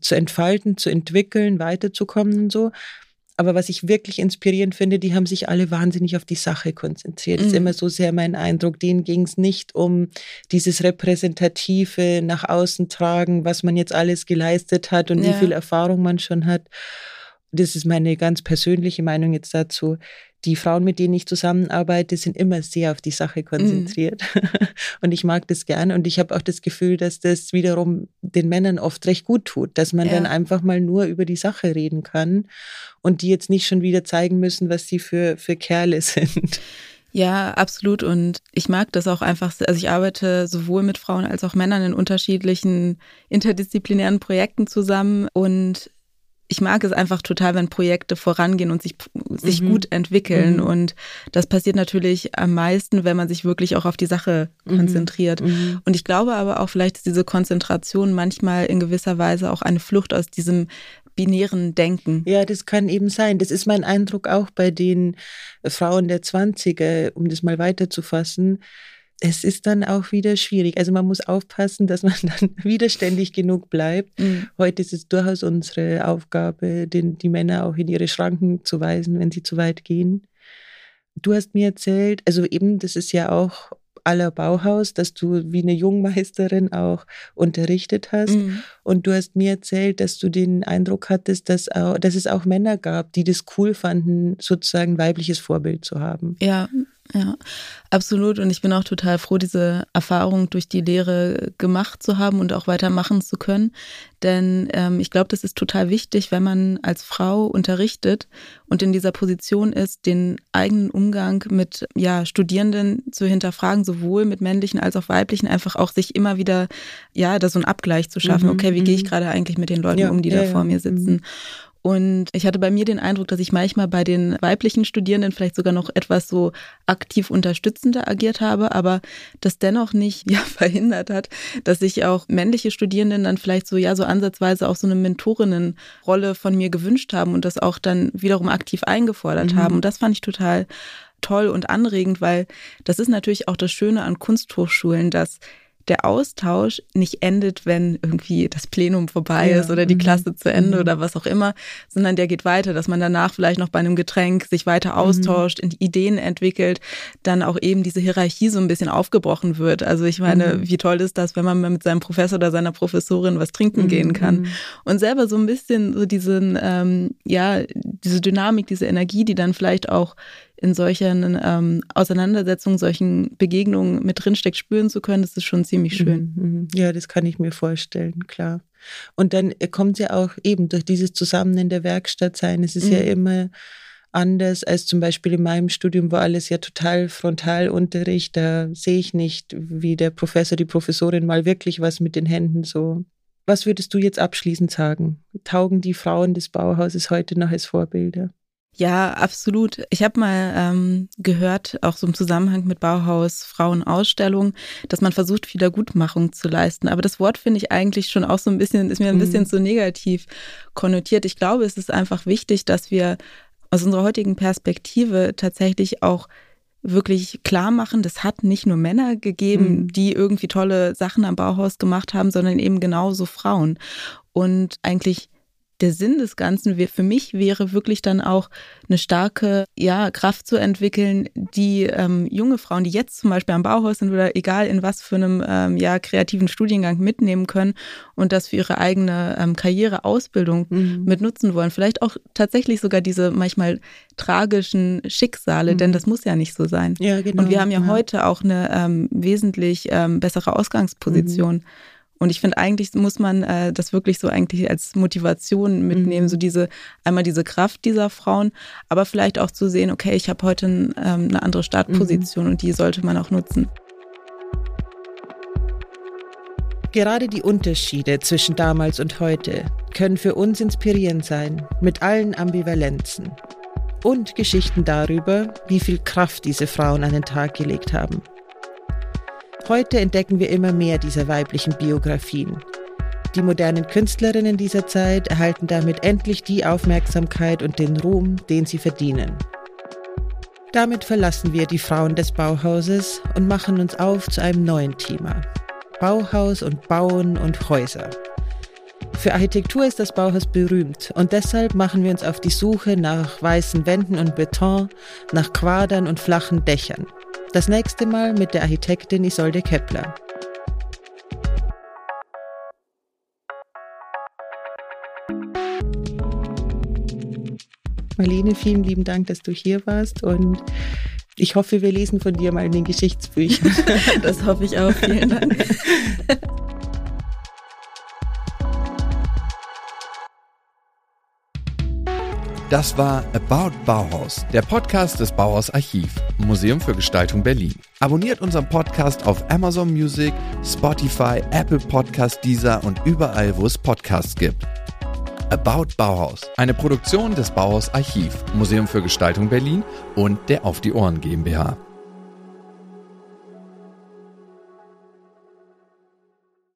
[SPEAKER 2] zu entfalten, zu entwickeln, weiterzukommen und so. Aber was ich wirklich inspirierend finde, die haben sich alle wahnsinnig auf die Sache konzentriert. Das ist mhm. immer so sehr mein Eindruck. Denen ging es nicht um dieses repräsentative nach außen tragen, was man jetzt alles geleistet hat und ja. wie viel Erfahrung man schon hat. Das ist meine ganz persönliche Meinung jetzt dazu die Frauen, mit denen ich zusammenarbeite, sind immer sehr auf die Sache mhm. konzentriert. Mm. Und ich mag das gerne. Und ich habe auch das Gefühl, dass das wiederum den Männern oft recht gut tut, dass man ja. dann einfach mal nur über die Sache reden kann und die jetzt nicht schon wieder zeigen müssen, was sie für, für Kerle sind.
[SPEAKER 3] Ja, absolut. Und ich mag das auch einfach. Also ich arbeite sowohl mit Frauen als auch Männern in unterschiedlichen interdisziplinären Projekten zusammen. Und ich mag es einfach total, wenn Projekte vorangehen und sich, sich mhm. gut entwickeln. Mhm. Und das passiert natürlich am meisten, wenn man sich wirklich auch auf die Sache mhm. konzentriert. Mhm. Und ich glaube aber auch, vielleicht ist diese Konzentration manchmal in gewisser Weise auch eine Flucht aus diesem binären Denken.
[SPEAKER 2] Ja, das kann eben sein. Das ist mein Eindruck auch bei den Frauen der 20er, um das mal weiterzufassen es ist dann auch wieder schwierig. Also man muss aufpassen, dass man dann widerständig genug bleibt. Mhm. Heute ist es durchaus unsere Aufgabe, den, die Männer auch in ihre Schranken zu weisen, wenn sie zu weit gehen. Du hast mir erzählt, also eben, das ist ja auch aller Bauhaus, dass du wie eine Jungmeisterin auch unterrichtet hast. Mhm. Und du hast mir erzählt, dass du den Eindruck hattest, dass, auch, dass es auch Männer gab, die das cool fanden, sozusagen weibliches Vorbild zu haben.
[SPEAKER 3] Ja, ja, absolut. Und ich bin auch total froh, diese Erfahrung durch die Lehre gemacht zu haben und auch weitermachen zu können. Denn ähm, ich glaube, das ist total wichtig, wenn man als Frau unterrichtet und in dieser Position ist, den eigenen Umgang mit ja, Studierenden zu hinterfragen, sowohl mit männlichen als auch weiblichen, einfach auch sich immer wieder, ja, da so einen Abgleich zu schaffen. Mhm, okay, wie gehe ich mhm. gerade eigentlich mit den Leuten ja, um, die ja, da vor mir sitzen? Mhm. Und ich hatte bei mir den Eindruck, dass ich manchmal bei den weiblichen Studierenden vielleicht sogar noch etwas so aktiv unterstützender agiert habe, aber das dennoch nicht ja, verhindert hat, dass sich auch männliche Studierenden dann vielleicht so, ja, so ansatzweise auch so eine Mentorinnenrolle von mir gewünscht haben und das auch dann wiederum aktiv eingefordert mhm. haben. Und das fand ich total toll und anregend, weil das ist natürlich auch das Schöne an Kunsthochschulen, dass der Austausch nicht endet, wenn irgendwie das Plenum vorbei ja. ist oder die mhm. Klasse zu Ende mhm. oder was auch immer, sondern der geht weiter, dass man danach vielleicht noch bei einem Getränk sich weiter mhm. austauscht, mhm. Ideen entwickelt, dann auch eben diese Hierarchie so ein bisschen aufgebrochen wird. Also ich meine, mhm. wie toll ist das, wenn man mit seinem Professor oder seiner Professorin was trinken gehen mhm. kann und selber so ein bisschen so diesen, ähm, ja, diese Dynamik, diese Energie, die dann vielleicht auch in solchen ähm, Auseinandersetzungen, solchen Begegnungen mit drinsteckt, spüren zu können, das ist schon ziemlich schön.
[SPEAKER 2] Mhm, mhm. Ja, das kann ich mir vorstellen, klar. Und dann kommt ja auch eben durch dieses Zusammen in der Werkstatt sein. Es ist mhm. ja immer anders als zum Beispiel in meinem Studium, wo alles ja total Frontalunterricht. Da sehe ich nicht, wie der Professor, die Professorin mal wirklich was mit den Händen so. Was würdest du jetzt abschließend sagen? Taugen die Frauen des Bauhauses heute noch als Vorbilder?
[SPEAKER 3] Ja, absolut. Ich habe mal ähm, gehört, auch so im Zusammenhang mit Bauhaus Frauenausstellung, dass man versucht, Wiedergutmachung zu leisten. Aber das Wort finde ich eigentlich schon auch so ein bisschen, ist mir ein bisschen mhm. zu negativ konnotiert. Ich glaube, es ist einfach wichtig, dass wir aus unserer heutigen Perspektive tatsächlich auch wirklich klar machen, das hat nicht nur Männer gegeben, mhm. die irgendwie tolle Sachen am Bauhaus gemacht haben, sondern eben genauso Frauen. Und eigentlich der Sinn des Ganzen für mich wäre wirklich dann auch eine starke ja, Kraft zu entwickeln, die ähm, junge Frauen, die jetzt zum Beispiel am Bauhaus sind oder egal in was für einem ähm, ja, kreativen Studiengang mitnehmen können und das für ihre eigene ähm, Karriere, Ausbildung mhm. mit nutzen wollen. Vielleicht auch tatsächlich sogar diese manchmal tragischen Schicksale, mhm. denn das muss ja nicht so sein. Ja, genau. Und wir haben ja, ja. heute auch eine ähm, wesentlich ähm, bessere Ausgangsposition. Mhm. Und ich finde, eigentlich muss man äh, das wirklich so eigentlich als Motivation mitnehmen, mhm. so diese, einmal diese Kraft dieser Frauen, aber vielleicht auch zu sehen, okay, ich habe heute ein, ähm, eine andere Startposition mhm. und die sollte man auch nutzen.
[SPEAKER 2] Gerade die Unterschiede zwischen damals und heute können für uns inspirierend sein, mit allen Ambivalenzen. Und Geschichten darüber, wie viel Kraft diese Frauen an den Tag gelegt haben. Heute entdecken wir immer mehr dieser weiblichen Biografien. Die modernen Künstlerinnen dieser Zeit erhalten damit endlich die Aufmerksamkeit und den Ruhm, den sie verdienen. Damit verlassen wir die Frauen des Bauhauses und machen uns auf zu einem neuen Thema. Bauhaus und Bauen und Häuser. Für Architektur ist das Bauhaus berühmt und deshalb machen wir uns auf die Suche nach weißen Wänden und Beton, nach Quadern und flachen Dächern. Das nächste Mal mit der Architektin Isolde Kepler. Marlene, vielen lieben Dank, dass du hier warst und ich hoffe, wir lesen von dir mal in den Geschichtsbüchern.
[SPEAKER 3] Das hoffe ich auch. Vielen Dank.
[SPEAKER 1] Das war About Bauhaus, der Podcast des Bauhaus Archiv, Museum für Gestaltung Berlin. Abonniert unseren Podcast auf Amazon Music, Spotify, Apple Podcast, Deezer und überall, wo es Podcasts gibt. About Bauhaus, eine Produktion des Bauhaus Archiv, Museum für Gestaltung Berlin und der Auf die Ohren GmbH.